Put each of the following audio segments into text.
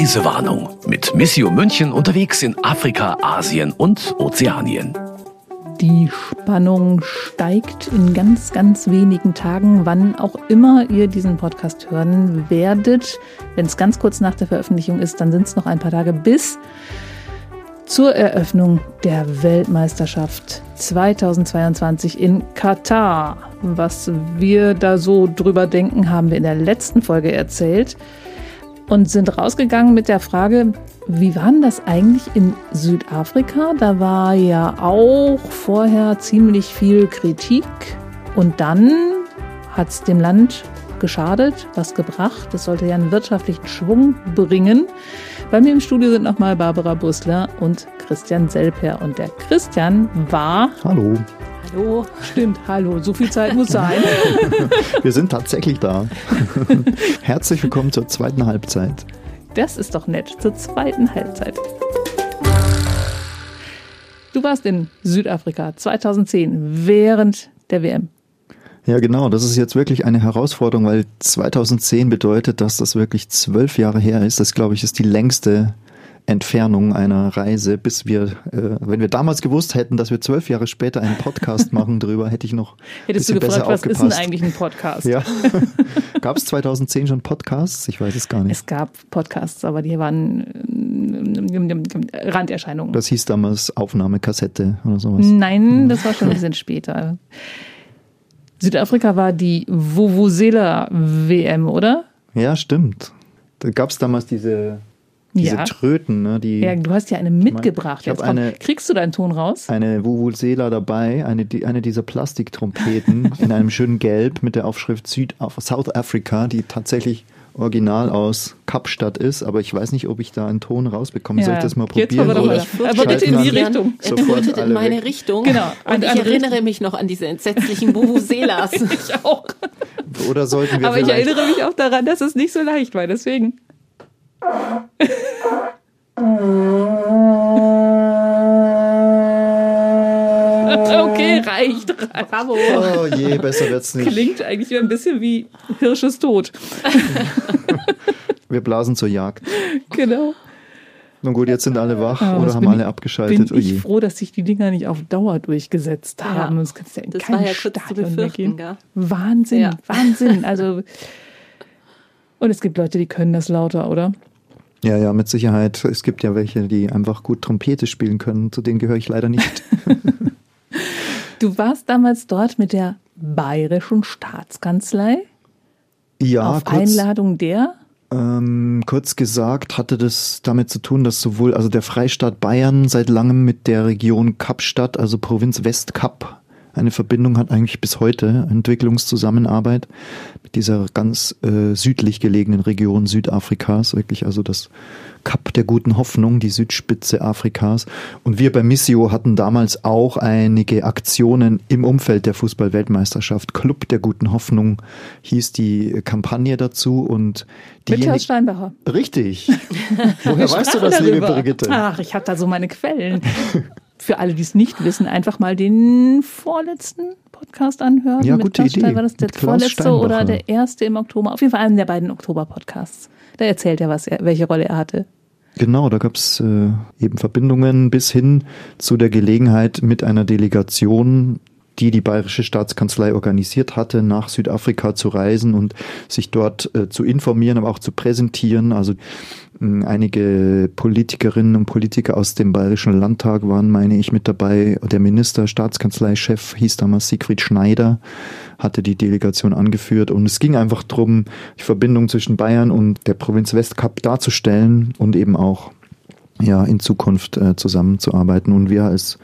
Reisewarnung mit Missio München unterwegs in Afrika, Asien und Ozeanien. Die Spannung steigt in ganz, ganz wenigen Tagen, wann auch immer ihr diesen Podcast hören werdet. Wenn es ganz kurz nach der Veröffentlichung ist, dann sind es noch ein paar Tage bis zur Eröffnung der Weltmeisterschaft 2022 in Katar. Was wir da so drüber denken, haben wir in der letzten Folge erzählt und sind rausgegangen mit der Frage, wie war denn das eigentlich in Südafrika? Da war ja auch vorher ziemlich viel Kritik und dann hat es dem Land geschadet, was gebracht. Das sollte ja einen wirtschaftlichen Schwung bringen. Bei mir im Studio sind nochmal Barbara Busler und Christian Selper. Und der Christian war. Hallo. Hallo, stimmt, hallo, so viel Zeit muss sein. Wir sind tatsächlich da. Herzlich willkommen zur zweiten Halbzeit. Das ist doch nett, zur zweiten Halbzeit. Du warst in Südafrika 2010 während der WM. Ja, genau. Das ist jetzt wirklich eine Herausforderung, weil 2010 bedeutet, dass das wirklich zwölf Jahre her ist. Das, glaube ich, ist die längste Entfernung einer Reise, bis wir, äh, wenn wir damals gewusst hätten, dass wir zwölf Jahre später einen Podcast machen drüber, hätte ich noch. Hättest du gefragt, was ist denn eigentlich ein Podcast? Ja. gab es 2010 schon Podcasts? Ich weiß es gar nicht. Es gab Podcasts, aber die waren äh, Randerscheinungen. Das hieß damals Aufnahmekassette oder sowas. Nein, das war schon ein bisschen später. Südafrika war die Vuvuzela WM, oder? Ja, stimmt. Da gab es damals diese diese ja. Tröten, ne? Die, ja, du hast ja eine mitgebracht. Ich eine, Kriegst du deinen Ton raus? Eine Vuvuzela dabei, eine, eine dieser Plastiktrompeten in einem schönen Gelb mit der Aufschrift Süd South Africa, die tatsächlich original aus Kapstadt ist, aber ich weiß nicht, ob ich da einen Ton rausbekomme. Ja. Soll ich das mal probieren? Jetzt aber, oder aber bitte in die Richtung. Er flutet in meine Richtung. Genau. Und ich erinnere mich noch an diese entsetzlichen Vuvuzelas. ich auch. Oder sollten wir Aber ich erinnere mich auch daran, dass es nicht so leicht war, deswegen. reicht. Bravo. Oh je, besser wird's nicht. Klingt eigentlich ein bisschen wie Hirsches Tod. Wir blasen zur Jagd. Genau. Nun gut, jetzt sind alle wach oh, oder haben alle abgeschaltet. Bin ich froh, dass sich die Dinger nicht auf Dauer durchgesetzt haben. Ja, Sonst kannst du ja in das war ja Stadion mehr gehen. Gell? Wahnsinn, ja. Wahnsinn. Also und es gibt Leute, die können das lauter, oder? Ja, ja, mit Sicherheit. Es gibt ja welche, die einfach gut Trompete spielen können. Zu denen gehöre ich leider nicht. du warst damals dort mit der Bayerischen Staatskanzlei? Ja, auf kurz, Einladung der? Ähm, kurz gesagt hatte das damit zu tun, dass sowohl also der Freistaat Bayern seit langem mit der Region Kapstadt, also Provinz Westkap, eine Verbindung hat eigentlich bis heute, Entwicklungszusammenarbeit mit dieser ganz äh, südlich gelegenen Region Südafrikas, wirklich also das Kap der guten Hoffnung, die Südspitze Afrikas. Und wir bei Missio hatten damals auch einige Aktionen im Umfeld der Fußball-Weltmeisterschaft. Club der guten Hoffnung hieß die Kampagne dazu und die Mit Klaus Steinbacher. Richtig. Woher weißt du das, darüber. liebe Brigitte? Ach, ich habe da so meine Quellen. Für alle, die es nicht wissen, einfach mal den vorletzten Podcast anhören. Ja, gute Klaus Idee. War das der vorletzte oder der erste im Oktober? Auf jeden Fall einen der beiden Oktober-Podcasts. Da erzählt er, was er, welche Rolle er hatte. Genau, da gab es äh, eben Verbindungen bis hin zu der Gelegenheit mit einer Delegation die die Bayerische Staatskanzlei organisiert hatte, nach Südafrika zu reisen und sich dort äh, zu informieren, aber auch zu präsentieren. Also einige Politikerinnen und Politiker aus dem Bayerischen Landtag waren, meine ich, mit dabei. Der Minister, Staatskanzleichef hieß damals Siegfried Schneider, hatte die Delegation angeführt. Und es ging einfach darum, die Verbindung zwischen Bayern und der Provinz Westkap darzustellen und eben auch ja, in Zukunft äh, zusammenzuarbeiten. Und wir als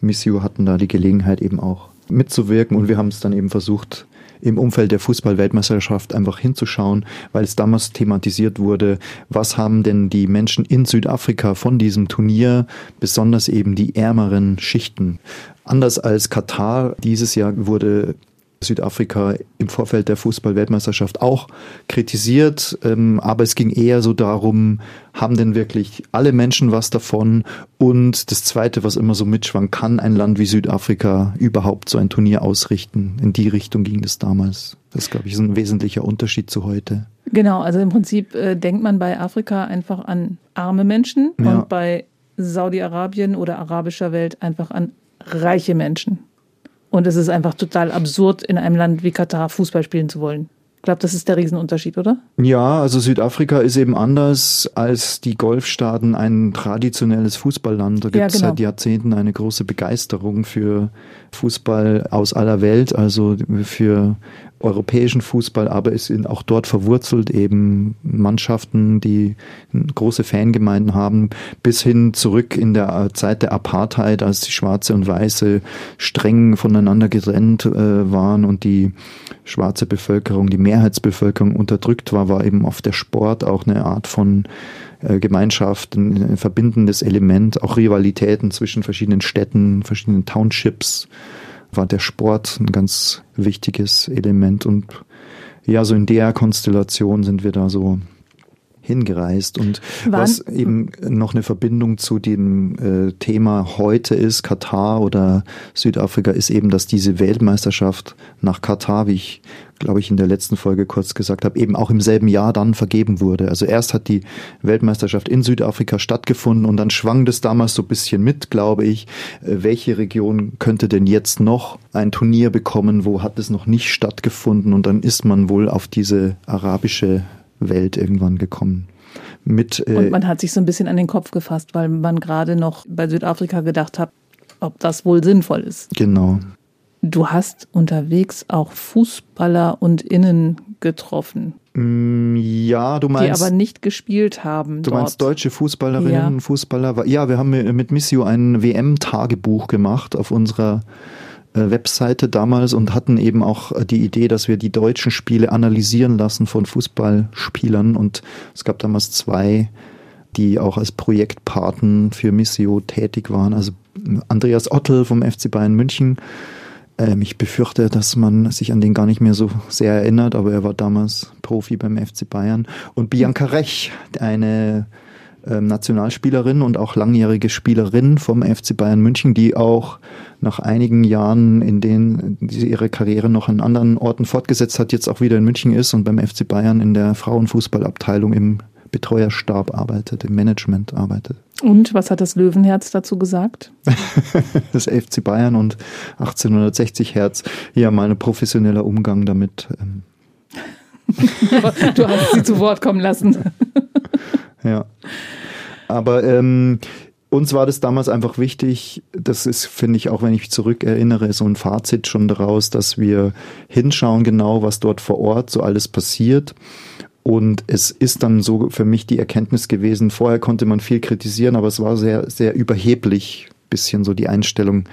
Missio hatten da die Gelegenheit eben auch mitzuwirken und wir haben es dann eben versucht, im Umfeld der Fußball-Weltmeisterschaft einfach hinzuschauen, weil es damals thematisiert wurde, was haben denn die Menschen in Südafrika von diesem Turnier, besonders eben die ärmeren Schichten. Anders als Katar, dieses Jahr wurde Südafrika im Vorfeld der Fußball-Weltmeisterschaft auch kritisiert. Ähm, aber es ging eher so darum, haben denn wirklich alle Menschen was davon? Und das Zweite, was immer so mitschwang, kann ein Land wie Südafrika überhaupt so ein Turnier ausrichten? In die Richtung ging es damals. Das, glaube ich, ist ein wesentlicher Unterschied zu heute. Genau, also im Prinzip äh, denkt man bei Afrika einfach an arme Menschen ja. und bei Saudi-Arabien oder arabischer Welt einfach an reiche Menschen. Und es ist einfach total absurd, in einem Land wie Katar Fußball spielen zu wollen. Ich glaube, das ist der Riesenunterschied, oder? Ja, also Südafrika ist eben anders als die Golfstaaten ein traditionelles Fußballland. Da gibt es ja, genau. seit Jahrzehnten eine große Begeisterung für Fußball aus aller Welt, also für europäischen Fußball, aber es sind auch dort verwurzelt eben Mannschaften, die große Fangemeinden haben, bis hin zurück in der Zeit der Apartheid, als die Schwarze und Weiße streng voneinander getrennt äh, waren und die schwarze Bevölkerung, die Mehrheitsbevölkerung unterdrückt war, war eben oft der Sport auch eine Art von äh, Gemeinschaft, ein verbindendes Element, auch Rivalitäten zwischen verschiedenen Städten, verschiedenen Townships war der Sport ein ganz wichtiges Element. Und ja, so in der Konstellation sind wir da so hingereist. Und Wann? was eben noch eine Verbindung zu dem äh, Thema heute ist, Katar oder Südafrika, ist eben, dass diese Weltmeisterschaft nach Katar, wie ich glaube ich in der letzten Folge kurz gesagt habe, eben auch im selben Jahr dann vergeben wurde. Also erst hat die Weltmeisterschaft in Südafrika stattgefunden und dann schwang das damals so ein bisschen mit, glaube ich, äh, welche Region könnte denn jetzt noch ein Turnier bekommen, wo hat es noch nicht stattgefunden und dann ist man wohl auf diese arabische Welt irgendwann gekommen. Mit, äh, und man hat sich so ein bisschen an den Kopf gefasst, weil man gerade noch bei Südafrika gedacht hat, ob das wohl sinnvoll ist. Genau. Du hast unterwegs auch Fußballer und Innen getroffen. Mm, ja, du meinst. Die aber nicht gespielt haben. Du dort. meinst deutsche Fußballerinnen ja. und Fußballer? Ja, wir haben mit Missio ein WM-Tagebuch gemacht auf unserer äh, Webseite damals und hatten eben auch äh, die Idee, dass wir die deutschen Spiele analysieren lassen von Fußballspielern und es gab damals zwei, die auch als Projektpaten für Missio tätig waren. Also Andreas Ottel vom FC Bayern München. Ähm, ich befürchte, dass man sich an den gar nicht mehr so sehr erinnert, aber er war damals Profi beim FC Bayern. Und Bianca Rech, eine ähm, Nationalspielerin und auch langjährige Spielerin vom FC Bayern München, die auch nach einigen Jahren, in denen sie ihre Karriere noch an anderen Orten fortgesetzt hat, jetzt auch wieder in München ist und beim FC Bayern in der Frauenfußballabteilung im Betreuerstab arbeitet, im Management arbeitet. Und was hat das Löwenherz dazu gesagt? das FC Bayern und 1860 Herz. Ja, mal ein professioneller Umgang damit. Ähm. du hast sie zu Wort kommen lassen. ja. Aber ähm, uns war das damals einfach wichtig, das ist, finde ich, auch wenn ich zurück erinnere, so ein Fazit schon daraus, dass wir hinschauen genau, was dort vor Ort so alles passiert. Und es ist dann so für mich die Erkenntnis gewesen, vorher konnte man viel kritisieren, aber es war sehr, sehr überheblich, bisschen so die Einstellung,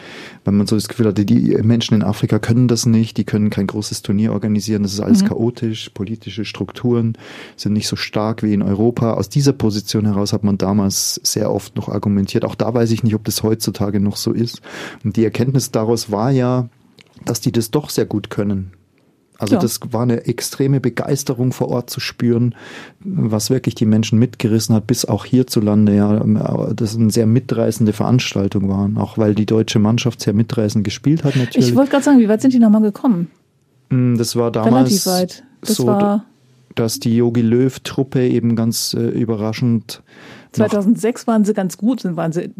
wenn man so das Gefühl hatte, die Menschen in Afrika können das nicht, die können kein großes Turnier organisieren, das ist alles mhm. chaotisch, politische Strukturen sind nicht so stark wie in Europa. Aus dieser Position heraus hat man damals sehr oft noch argumentiert. Auch da weiß ich nicht, ob das heutzutage noch so ist. Und die Erkenntnis daraus war ja, dass die das doch sehr gut können. Also ja. das war eine extreme Begeisterung vor Ort zu spüren, was wirklich die Menschen mitgerissen hat, bis auch hierzulande ja, das eine sehr mitreißende Veranstaltung war, auch weil die deutsche Mannschaft sehr mitreißend gespielt hat natürlich. Ich wollte gerade sagen, wie weit sind die nochmal gekommen? Hm, das war damals Relativ weit. Das so, war dass die Yogi Löw Truppe eben ganz äh, überraschend 2006 waren sie ganz gut, waren sie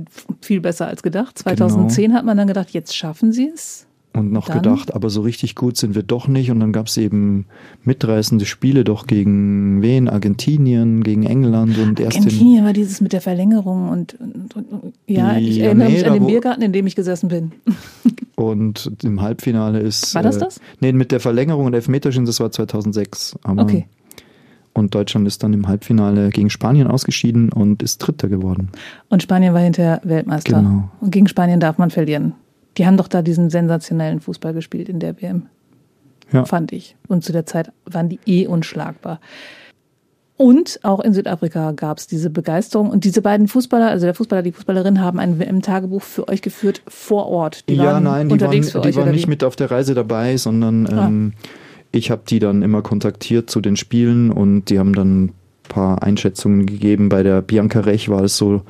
viel besser als gedacht. 2010 genau. hat man dann gedacht, jetzt schaffen sie es und noch dann? gedacht, aber so richtig gut sind wir doch nicht. Und dann gab es eben mitreißende Spiele doch gegen wen? Argentinien, gegen England und erst Argentinien war dieses mit der Verlängerung und, und, und ja, ich ja, erinnere nee, mich an den Biergarten, in dem ich gesessen bin. Und im Halbfinale ist. War das äh, das? Äh, nee, mit der Verlängerung und Elfmeterchen, das war 2006. Aber okay. Und Deutschland ist dann im Halbfinale gegen Spanien ausgeschieden und ist Dritter geworden. Und Spanien war hinterher Weltmeister. Genau. Und gegen Spanien darf man verlieren. Die haben doch da diesen sensationellen Fußball gespielt in der WM. Ja. Fand ich. Und zu der Zeit waren die eh unschlagbar. Und auch in Südafrika gab es diese Begeisterung. Und diese beiden Fußballer, also der Fußballer, die Fußballerin, haben ein WM-Tagebuch für euch geführt vor Ort. Die ja, nein, die waren, die waren nicht mit auf der Reise dabei, sondern ah. ähm, ich habe die dann immer kontaktiert zu den Spielen und die haben dann ein paar Einschätzungen gegeben. Bei der Bianca Rech war es so,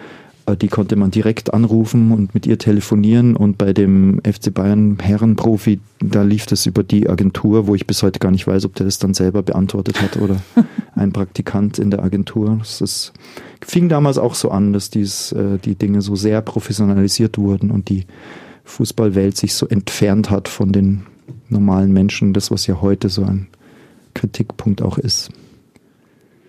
die konnte man direkt anrufen und mit ihr telefonieren. Und bei dem FC Bayern Herrenprofi, da lief das über die Agentur, wo ich bis heute gar nicht weiß, ob der das dann selber beantwortet hat oder ein Praktikant in der Agentur. Das ist, fing damals auch so an, dass dies, äh, die Dinge so sehr professionalisiert wurden und die Fußballwelt sich so entfernt hat von den normalen Menschen. Das, was ja heute so ein Kritikpunkt auch ist.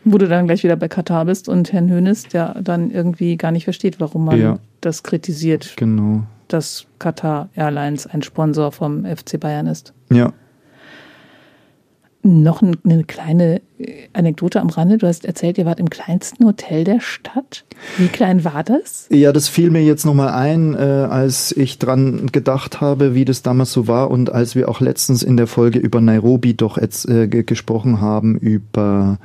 Wo du dann gleich wieder bei Katar bist und Herrn Hönes, der dann irgendwie gar nicht versteht, warum man ja. das kritisiert. Genau. Dass Qatar Airlines ein Sponsor vom FC Bayern ist. Ja. Noch eine kleine äh, Anekdote am Rande. Du hast erzählt, ihr wart im kleinsten Hotel der Stadt. Wie klein war das? Ja, das fiel mir jetzt nochmal ein, äh, als ich dran gedacht habe, wie das damals so war und als wir auch letztens in der Folge über Nairobi doch jetzt, äh, gesprochen haben, über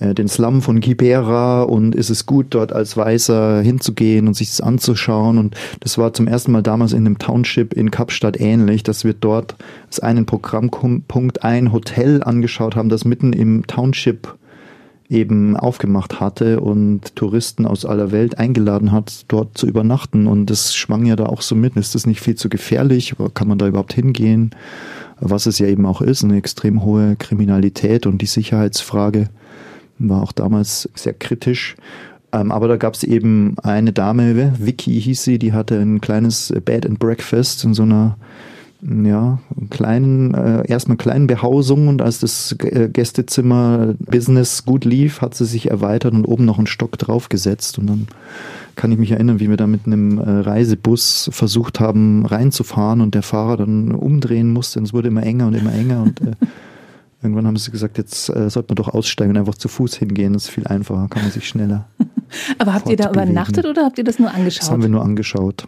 äh, den Slum von Kibera und ist es gut, dort als Weißer hinzugehen und sich das anzuschauen. Und das war zum ersten Mal damals in einem Township in Kapstadt ähnlich, dass wir dort als einen Programmpunkt ein Hotel angeschaut haben, das mitten im Township eben aufgemacht hatte und Touristen aus aller Welt eingeladen hat, dort zu übernachten. Und das schwang ja da auch so mit. Ist das nicht viel zu gefährlich? Kann man da überhaupt hingehen? Was es ja eben auch ist, eine extrem hohe Kriminalität und die Sicherheitsfrage war auch damals sehr kritisch. Ähm, aber da gab es eben eine Dame, Vicky hieß sie, die hatte ein kleines Bed and Breakfast in so einer ja, kleinen, äh, erstmal kleinen Behausung und als das äh, Gästezimmer Business gut lief, hat sie sich erweitert und oben noch einen Stock draufgesetzt und dann kann ich mich erinnern, wie wir da mit einem äh, Reisebus versucht haben reinzufahren und der Fahrer dann umdrehen musste und es wurde immer enger und immer enger und äh, Irgendwann haben sie gesagt, jetzt äh, sollte man doch aussteigen und einfach zu Fuß hingehen. Das ist viel einfacher, kann man sich schneller. Aber habt ihr da übernachtet oder habt ihr das nur angeschaut? Das haben wir nur angeschaut.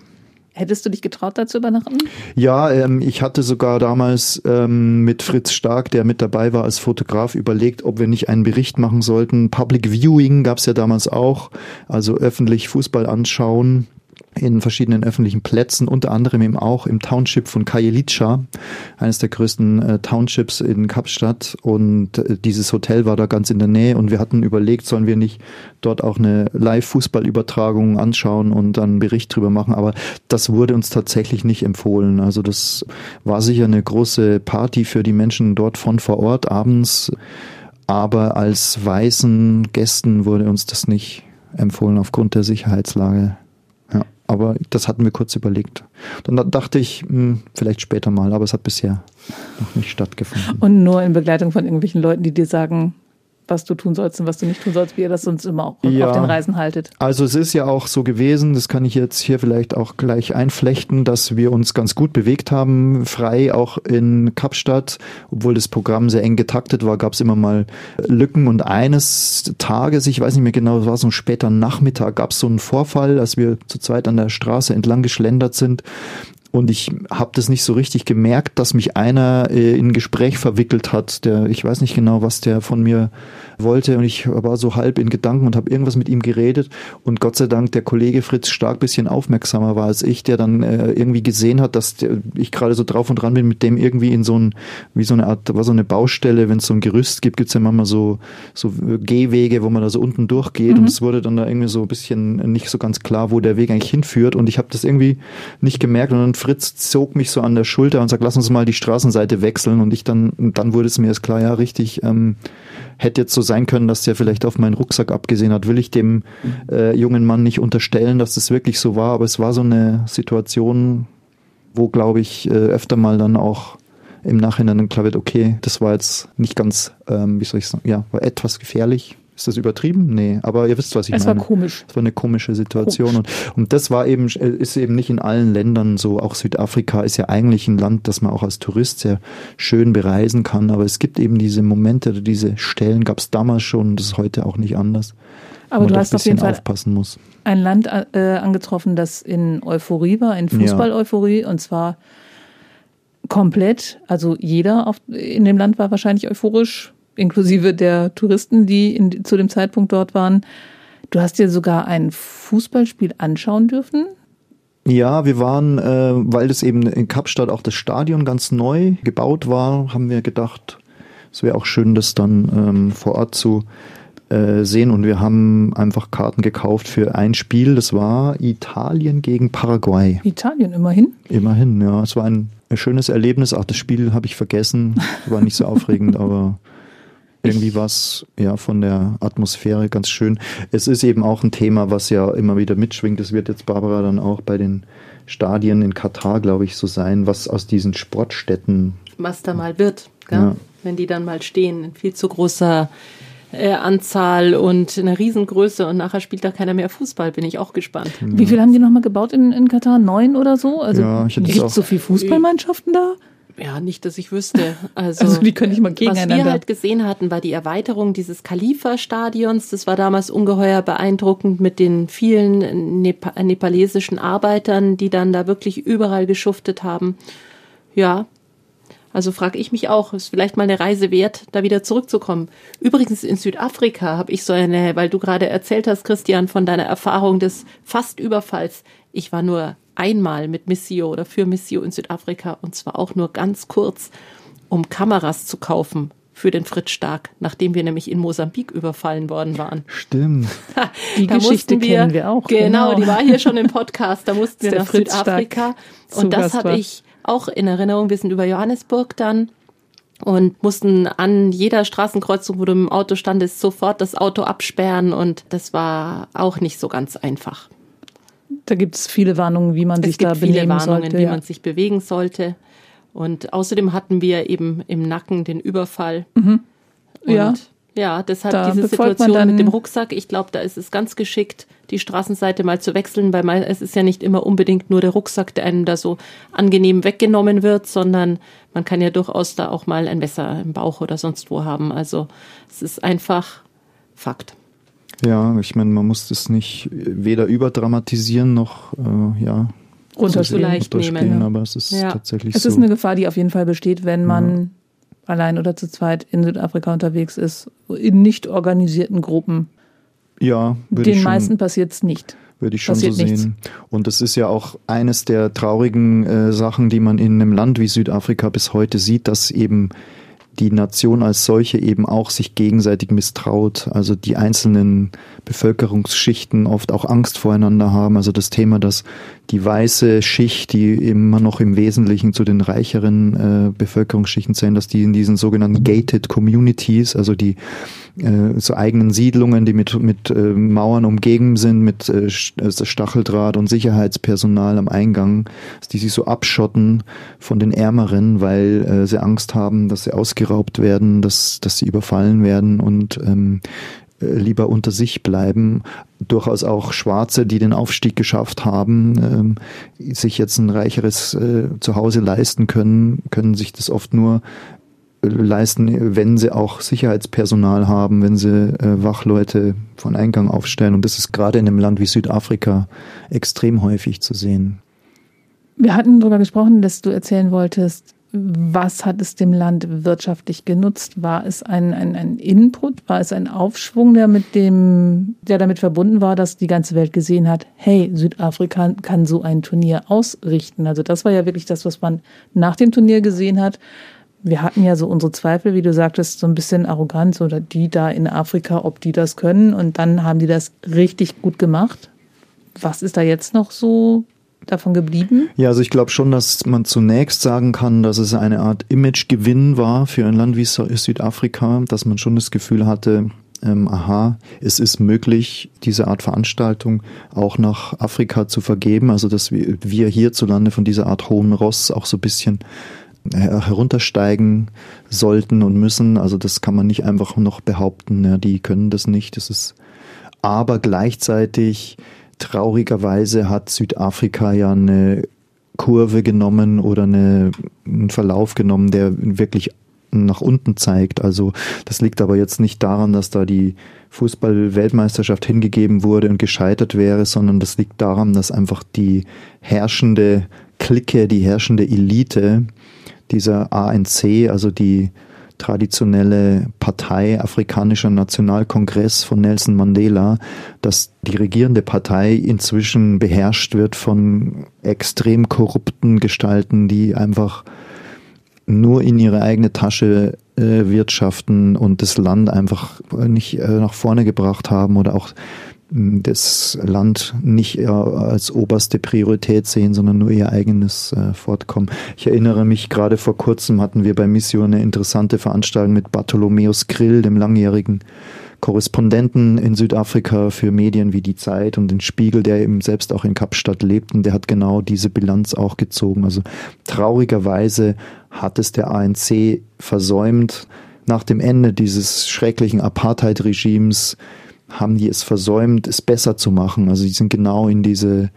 Hättest du dich getraut, da zu übernachten? Ja, ähm, ich hatte sogar damals ähm, mit Fritz Stark, der mit dabei war als Fotograf, überlegt, ob wir nicht einen Bericht machen sollten. Public Viewing gab es ja damals auch, also öffentlich Fußball anschauen in verschiedenen öffentlichen Plätzen, unter anderem eben auch im Township von Kajelica, eines der größten äh, Townships in Kapstadt. Und äh, dieses Hotel war da ganz in der Nähe und wir hatten überlegt, sollen wir nicht dort auch eine Live-Fußballübertragung anschauen und dann einen Bericht drüber machen. Aber das wurde uns tatsächlich nicht empfohlen. Also das war sicher eine große Party für die Menschen dort von vor Ort abends. Aber als weißen Gästen wurde uns das nicht empfohlen aufgrund der Sicherheitslage. Aber das hatten wir kurz überlegt. Dann dachte ich, hm, vielleicht später mal, aber es hat bisher noch nicht stattgefunden. Und nur in Begleitung von irgendwelchen Leuten, die dir sagen, was du tun sollst und was du nicht tun sollst, wie ihr das sonst immer auch ja, auf den Reisen haltet. Also es ist ja auch so gewesen, das kann ich jetzt hier vielleicht auch gleich einflechten, dass wir uns ganz gut bewegt haben, frei auch in Kapstadt, obwohl das Programm sehr eng getaktet war, gab es immer mal Lücken. Und eines Tages, ich weiß nicht mehr genau, es war so ein später Nachmittag, gab es so einen Vorfall, als wir zu zweit an der Straße entlang geschlendert sind und ich habe das nicht so richtig gemerkt, dass mich einer äh, in ein Gespräch verwickelt hat. Der, ich weiß nicht genau, was der von mir wollte. Und ich war so halb in Gedanken und habe irgendwas mit ihm geredet. Und Gott sei Dank der Kollege Fritz stark bisschen aufmerksamer war als ich, der dann äh, irgendwie gesehen hat, dass der, ich gerade so drauf und dran bin, mit dem irgendwie in so ein, wie so eine Art, da war so eine Baustelle, wenn es so ein Gerüst gibt, gibt's ja manchmal so, so Gehwege, wo man da so unten durchgeht. Mhm. Und es wurde dann da irgendwie so ein bisschen nicht so ganz klar, wo der Weg eigentlich hinführt. Und ich habe das irgendwie nicht gemerkt. Und dann Fritz zog mich so an der Schulter und sagt, lass uns mal die Straßenseite wechseln. Und ich dann, dann wurde es mir erst klar, ja, richtig, ähm, hätte jetzt so sein können, dass der vielleicht auf meinen Rucksack abgesehen hat. Will ich dem äh, jungen Mann nicht unterstellen, dass das wirklich so war, aber es war so eine Situation, wo, glaube ich, äh, öfter mal dann auch im Nachhinein klar wird, okay, das war jetzt nicht ganz, ähm, wie soll ich sagen, ja, war etwas gefährlich, ist das übertrieben? Nee, aber ihr wisst, was ich es meine. Es war komisch. Es war eine komische Situation. Und, und das war eben, ist eben nicht in allen Ländern so. Auch Südafrika ist ja eigentlich ein Land, das man auch als Tourist sehr schön bereisen kann. Aber es gibt eben diese Momente, diese Stellen gab es damals schon. Das ist heute auch nicht anders. Aber du hast auf jeden Fall ein Land äh, angetroffen, das in Euphorie war, in Fußball-Euphorie. Und zwar komplett, also jeder auf, in dem Land war wahrscheinlich euphorisch inklusive der Touristen, die in, zu dem Zeitpunkt dort waren. Du hast dir sogar ein Fußballspiel anschauen dürfen. Ja, wir waren, äh, weil das eben in Kapstadt auch das Stadion ganz neu gebaut war, haben wir gedacht, es wäre auch schön, das dann ähm, vor Ort zu äh, sehen. Und wir haben einfach Karten gekauft für ein Spiel. Das war Italien gegen Paraguay. Italien, immerhin? Immerhin, ja. Es war ein, ein schönes Erlebnis. Ach, das Spiel habe ich vergessen. War nicht so aufregend, aber irgendwie war es ja von der Atmosphäre ganz schön. Es ist eben auch ein Thema, was ja immer wieder mitschwingt. Das wird jetzt Barbara dann auch bei den Stadien in Katar, glaube ich, so sein, was aus diesen Sportstätten. Was da mal wird, ja. wenn die dann mal stehen, in viel zu großer äh, Anzahl und eine Riesengröße und nachher spielt da keiner mehr Fußball, bin ich auch gespannt. Ja. Wie viel haben die nochmal gebaut in, in Katar? Neun oder so? Also ja, gibt es so viele Fußballmannschaften da? Ja, nicht, dass ich wüsste. Also, also die können nicht mal gegeneinander. Was wir halt gesehen hatten, war die Erweiterung dieses Khalifa-Stadions. Das war damals ungeheuer beeindruckend mit den vielen Nep nepalesischen Arbeitern, die dann da wirklich überall geschuftet haben. Ja, also frage ich mich auch, ist vielleicht mal eine Reise wert, da wieder zurückzukommen. Übrigens in Südafrika habe ich so eine, weil du gerade erzählt hast, Christian, von deiner Erfahrung des Fastüberfalls. Ich war nur einmal mit Missio oder für Missio in Südafrika und zwar auch nur ganz kurz, um Kameras zu kaufen für den Fritz Stark, nachdem wir nämlich in Mosambik überfallen worden waren. Stimmt. die da Geschichte wir, kennen wir auch. Genau, genau, die war hier schon im Podcast. Da mussten wir nach Fritz Südafrika und das habe ich auch in Erinnerung. Wir sind über Johannesburg dann und mussten an jeder Straßenkreuzung, wo du im Auto standest, sofort das Auto absperren und das war auch nicht so ganz einfach. Da gibt es viele Warnungen, wie man es sich da benehmen viele Warnungen, sollte. wie ja. man sich bewegen sollte. Und außerdem hatten wir eben im Nacken den Überfall. Mhm. ja. Ja, deshalb da diese Situation mit dem Rucksack. Ich glaube, da ist es ganz geschickt, die Straßenseite mal zu wechseln, weil es ist ja nicht immer unbedingt nur der Rucksack, der einem da so angenehm weggenommen wird, sondern man kann ja durchaus da auch mal ein Messer im Bauch oder sonst wo haben. Also es ist einfach Fakt. Ja, ich meine, man muss das nicht weder überdramatisieren noch äh, ja runter so leicht nehmen. Aber es ist ja. tatsächlich es so. Es ist eine Gefahr, die auf jeden Fall besteht, wenn man ja. allein oder zu zweit in Südafrika unterwegs ist, in nicht organisierten Gruppen. Ja, den schon, meisten passiert es nicht. Würde ich schon Passiert so sehen. Und das ist ja auch eines der traurigen äh, Sachen, die man in einem Land wie Südafrika bis heute sieht, dass eben die Nation als solche eben auch sich gegenseitig misstraut, also die einzelnen Bevölkerungsschichten oft auch Angst voreinander haben. Also das Thema, dass die weiße Schicht, die immer noch im Wesentlichen zu den reicheren äh, Bevölkerungsschichten zählen, dass die in diesen sogenannten gated communities, also die äh, so eigenen Siedlungen, die mit, mit äh, Mauern umgeben sind, mit äh, also Stacheldraht und Sicherheitspersonal am Eingang, die sich so abschotten von den Ärmeren, weil äh, sie Angst haben, dass sie ausgeraubt werden, dass, dass sie überfallen werden und ähm, äh, lieber unter sich bleiben. Durchaus auch Schwarze, die den Aufstieg geschafft haben, ähm, sich jetzt ein reicheres äh, Zuhause leisten können, können sich das oft nur leisten, wenn sie auch Sicherheitspersonal haben, wenn sie äh, Wachleute von Eingang aufstellen. Und das ist gerade in einem Land wie Südafrika extrem häufig zu sehen. Wir hatten darüber gesprochen, dass du erzählen wolltest, was hat es dem Land wirtschaftlich genutzt? War es ein, ein, ein Input? War es ein Aufschwung, der mit dem, der damit verbunden war, dass die ganze Welt gesehen hat, hey, Südafrika kann so ein Turnier ausrichten? Also das war ja wirklich das, was man nach dem Turnier gesehen hat wir hatten ja so unsere Zweifel, wie du sagtest, so ein bisschen Arroganz oder die da in Afrika, ob die das können. Und dann haben die das richtig gut gemacht. Was ist da jetzt noch so davon geblieben? Ja, also ich glaube schon, dass man zunächst sagen kann, dass es eine Art Imagegewinn war für ein Land wie Südafrika, dass man schon das Gefühl hatte, ähm, aha, es ist möglich, diese Art Veranstaltung auch nach Afrika zu vergeben. Also dass wir, wir hierzulande von dieser Art hohen Ross auch so ein bisschen heruntersteigen sollten und müssen. Also das kann man nicht einfach noch behaupten. Ja, die können das nicht. Das ist aber gleichzeitig traurigerweise hat Südafrika ja eine Kurve genommen oder eine, einen Verlauf genommen, der wirklich nach unten zeigt. Also das liegt aber jetzt nicht daran, dass da die Fußball-Weltmeisterschaft hingegeben wurde und gescheitert wäre, sondern das liegt daran, dass einfach die herrschende Clique, die herrschende Elite dieser ANC, also die traditionelle Partei, Afrikanischer Nationalkongress von Nelson Mandela, dass die regierende Partei inzwischen beherrscht wird von extrem korrupten Gestalten, die einfach nur in ihre eigene Tasche äh, wirtschaften und das Land einfach nicht äh, nach vorne gebracht haben oder auch das Land nicht als oberste Priorität sehen, sondern nur ihr eigenes äh, Fortkommen. Ich erinnere mich, gerade vor kurzem hatten wir bei Mission eine interessante Veranstaltung mit Bartholomäus Grill, dem langjährigen Korrespondenten in Südafrika für Medien wie die Zeit und den Spiegel, der eben selbst auch in Kapstadt lebt und der hat genau diese Bilanz auch gezogen. Also traurigerweise hat es der ANC versäumt, nach dem Ende dieses schrecklichen Apartheid-Regimes haben die es versäumt, es besser zu machen. Also die sind genau in diese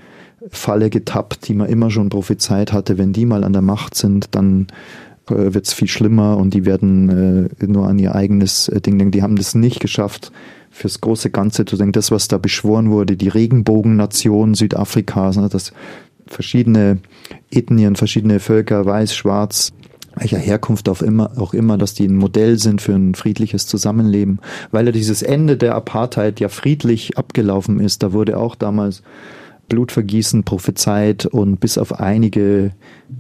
Falle getappt, die man immer schon prophezeit hatte. Wenn die mal an der Macht sind, dann äh, wird es viel schlimmer und die werden äh, nur an ihr eigenes äh, Ding denken. Die haben das nicht geschafft, fürs große Ganze zu denken. Das, was da beschworen wurde, die Regenbogennation Südafrikas, ne, dass verschiedene Ethnien, verschiedene Völker, weiß, schwarz, welcher Herkunft auch immer, auch immer, dass die ein Modell sind für ein friedliches Zusammenleben, weil ja dieses Ende der Apartheid ja friedlich abgelaufen ist. Da wurde auch damals Blutvergießen prophezeit und bis auf einige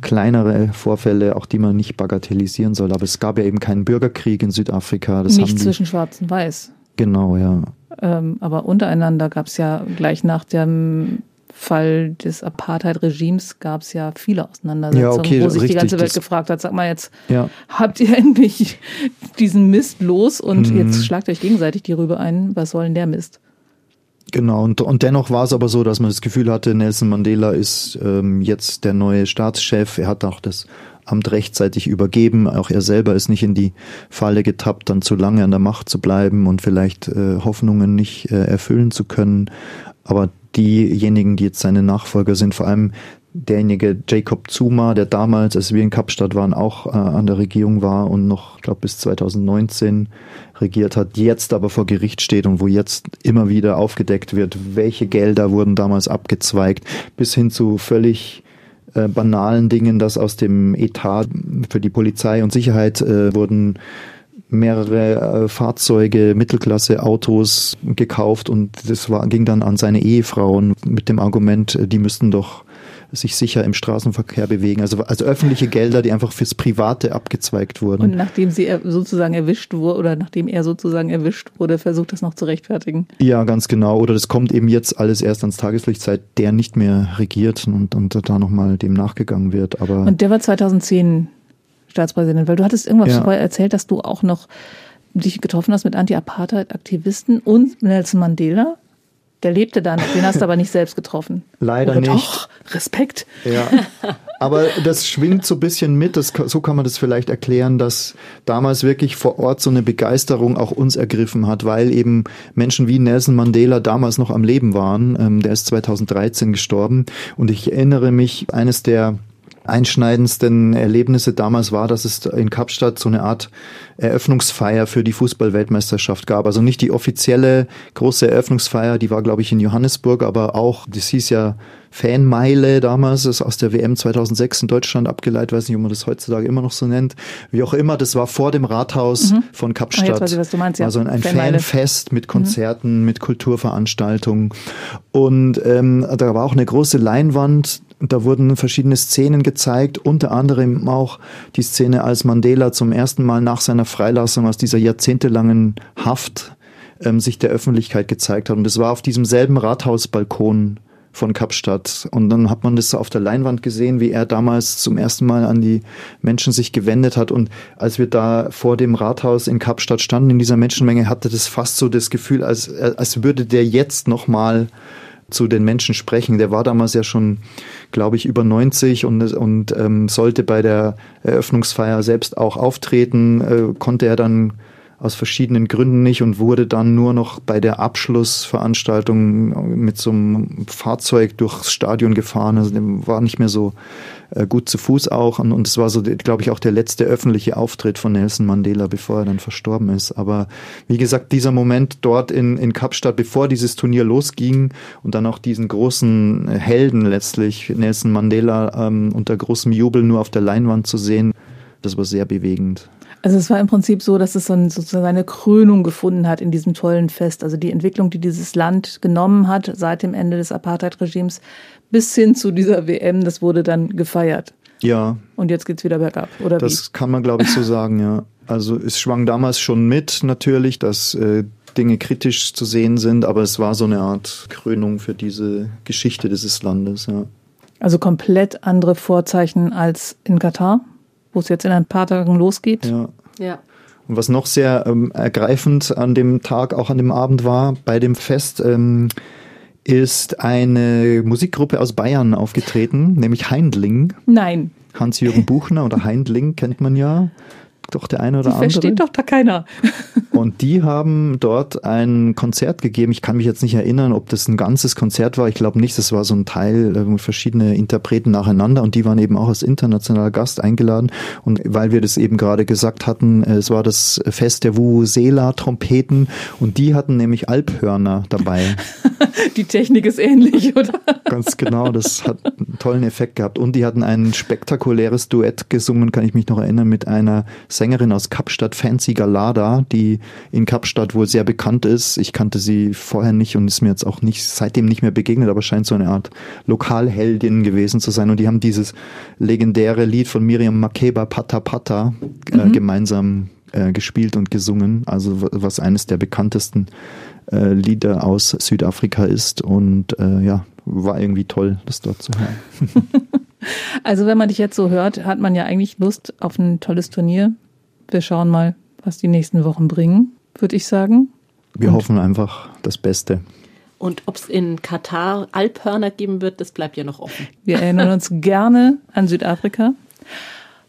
kleinere Vorfälle, auch die man nicht bagatellisieren soll. Aber es gab ja eben keinen Bürgerkrieg in Südafrika. Das nicht zwischen Schwarz und Weiß. Genau, ja. Ähm, aber untereinander gab es ja gleich nach dem Fall des Apartheid-Regimes gab es ja viele Auseinandersetzungen, ja, okay, wo sich richtig, die ganze Welt gefragt hat, sag mal jetzt, ja. habt ihr endlich diesen Mist los und mhm. jetzt schlagt euch gegenseitig die Rübe ein, was soll denn der Mist? Genau, und, und dennoch war es aber so, dass man das Gefühl hatte, Nelson Mandela ist ähm, jetzt der neue Staatschef, er hat auch das Amt rechtzeitig übergeben. Auch er selber ist nicht in die Falle getappt, dann zu lange an der Macht zu bleiben und vielleicht äh, Hoffnungen nicht äh, erfüllen zu können. Aber diejenigen, die jetzt seine Nachfolger sind, vor allem derjenige Jacob Zuma, der damals, als wir in Kapstadt waren, auch äh, an der Regierung war und noch, glaube bis 2019 regiert hat, jetzt aber vor Gericht steht und wo jetzt immer wieder aufgedeckt wird, welche Gelder wurden damals abgezweigt, bis hin zu völlig äh, banalen Dingen, dass aus dem Etat für die Polizei und Sicherheit äh, wurden mehrere äh, Fahrzeuge, Mittelklasse Autos gekauft und das war, ging dann an seine Ehefrauen mit dem Argument, äh, die müssten doch sich sicher im Straßenverkehr bewegen. Also, also öffentliche Gelder, die einfach fürs Private abgezweigt wurden. Und nachdem sie sozusagen erwischt wurde oder nachdem er sozusagen erwischt wurde, versucht das noch zu rechtfertigen. Ja, ganz genau. Oder das kommt eben jetzt alles erst ans Tageslicht, seit der nicht mehr regiert und, und da nochmal dem nachgegangen wird. Aber und der war 2010 Staatspräsident, weil du hattest irgendwas ja. vorher erzählt, dass du auch noch dich getroffen hast mit Anti-Apartheid-Aktivisten und Nelson Mandela. Der lebte da noch, den hast du aber nicht selbst getroffen. Leider Oder nicht. Doch, Respekt. Ja. Aber das schwingt so ein bisschen mit, das, so kann man das vielleicht erklären, dass damals wirklich vor Ort so eine Begeisterung auch uns ergriffen hat, weil eben Menschen wie Nelson Mandela damals noch am Leben waren. Ähm, der ist 2013 gestorben. Und ich erinnere mich, eines der einschneidendsten Erlebnisse damals war, dass es in Kapstadt so eine Art Eröffnungsfeier für die Fußballweltmeisterschaft gab. Also nicht die offizielle große Eröffnungsfeier, die war, glaube ich, in Johannesburg, aber auch, das hieß ja Fanmeile damals, ist aus der WM 2006 in Deutschland abgeleitet, weiß nicht, ob man das heutzutage immer noch so nennt. Wie auch immer, das war vor dem Rathaus mhm. von Kapstadt. Oh, jetzt weiß ich, was du meinst, ja. Also ein Fanmeile. Fanfest mit Konzerten, mhm. mit Kulturveranstaltungen. Und ähm, da war auch eine große Leinwand da wurden verschiedene Szenen gezeigt, unter anderem auch die Szene, als Mandela zum ersten Mal nach seiner Freilassung aus dieser jahrzehntelangen Haft ähm, sich der Öffentlichkeit gezeigt hat. Und es war auf diesem selben Rathausbalkon von Kapstadt. Und dann hat man das auf der Leinwand gesehen, wie er damals zum ersten Mal an die Menschen sich gewendet hat. Und als wir da vor dem Rathaus in Kapstadt standen, in dieser Menschenmenge, hatte das fast so das Gefühl, als, als würde der jetzt nochmal zu den Menschen sprechen. Der war damals ja schon, glaube ich, über 90 und, und ähm, sollte bei der Eröffnungsfeier selbst auch auftreten, äh, konnte er dann aus verschiedenen Gründen nicht und wurde dann nur noch bei der Abschlussveranstaltung mit so einem Fahrzeug durchs Stadion gefahren. Also dem war nicht mehr so äh, gut zu Fuß auch. Und, und es war so, glaube ich, auch der letzte öffentliche Auftritt von Nelson Mandela, bevor er dann verstorben ist. Aber wie gesagt, dieser Moment dort in, in Kapstadt, bevor dieses Turnier losging und dann auch diesen großen Helden letztlich, Nelson Mandela, ähm, unter großem Jubel nur auf der Leinwand zu sehen, das war sehr bewegend. Also es war im Prinzip so, dass es dann sozusagen eine Krönung gefunden hat in diesem tollen Fest. Also die Entwicklung, die dieses Land genommen hat seit dem Ende des Apartheid-Regimes bis hin zu dieser WM, das wurde dann gefeiert. Ja. Und jetzt geht's wieder bergab, oder Das wie? kann man, glaube ich, so sagen, ja. Also es schwang damals schon mit natürlich, dass äh, Dinge kritisch zu sehen sind, aber es war so eine Art Krönung für diese Geschichte dieses Landes, ja. Also komplett andere Vorzeichen als in Katar, wo es jetzt in ein paar Tagen losgeht. ja. Ja. Und was noch sehr ähm, ergreifend an dem Tag, auch an dem Abend war, bei dem Fest, ähm, ist eine Musikgruppe aus Bayern aufgetreten, nämlich Heindling. Nein, Hans-Jürgen Buchner oder Heindling kennt man ja. Doch der eine oder die andere. versteht doch da keiner. Und die haben dort ein Konzert gegeben. Ich kann mich jetzt nicht erinnern, ob das ein ganzes Konzert war. Ich glaube nicht. Das war so ein Teil, äh, verschiedene Interpreten nacheinander. Und die waren eben auch als internationaler Gast eingeladen. Und weil wir das eben gerade gesagt hatten, es war das Fest der Vuvuzela-Trompeten. Und die hatten nämlich Alphörner dabei. Die Technik ist ähnlich, oder? Ganz genau. Das hat einen tollen Effekt gehabt. Und die hatten ein spektakuläres Duett gesungen, kann ich mich noch erinnern, mit einer Sängerin aus Kapstadt, Fancy Galada, die in Kapstadt wohl sehr bekannt ist. Ich kannte sie vorher nicht und ist mir jetzt auch nicht seitdem nicht mehr begegnet, aber scheint so eine Art Lokalheldin gewesen zu sein. Und die haben dieses legendäre Lied von Miriam Makeba Pata Pata äh, gemeinsam äh, gespielt und gesungen. Also was eines der bekanntesten äh, Lieder aus Südafrika ist. Und äh, ja, war irgendwie toll, das dort zu hören. Also wenn man dich jetzt so hört, hat man ja eigentlich Lust auf ein tolles Turnier. Wir schauen mal, was die nächsten Wochen bringen, würde ich sagen. Wir Und- hoffen einfach das Beste. Und ob es in Katar Alphörner geben wird, das bleibt ja noch offen. Wir erinnern uns gerne an Südafrika.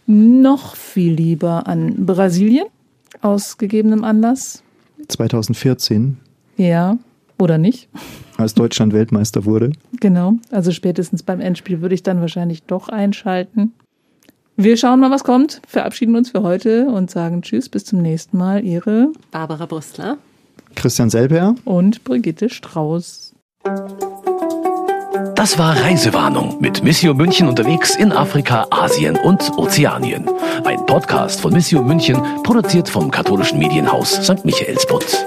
Noch viel lieber an Brasilien, aus gegebenem Anlass. 2014, Ja, oder nicht? als Deutschland Weltmeister wurde. Genau. Also spätestens beim Endspiel würde ich dann wahrscheinlich doch einschalten. Wir schauen mal, was kommt, verabschieden uns für heute und sagen Tschüss, bis zum nächsten Mal. Ihre Barbara Brüstler. Christian Selber. und Brigitte Strauß. Das war Reisewarnung mit Missio München unterwegs in Afrika, Asien und Ozeanien. Ein Podcast von Missio München, produziert vom katholischen Medienhaus St. Michaelsbund.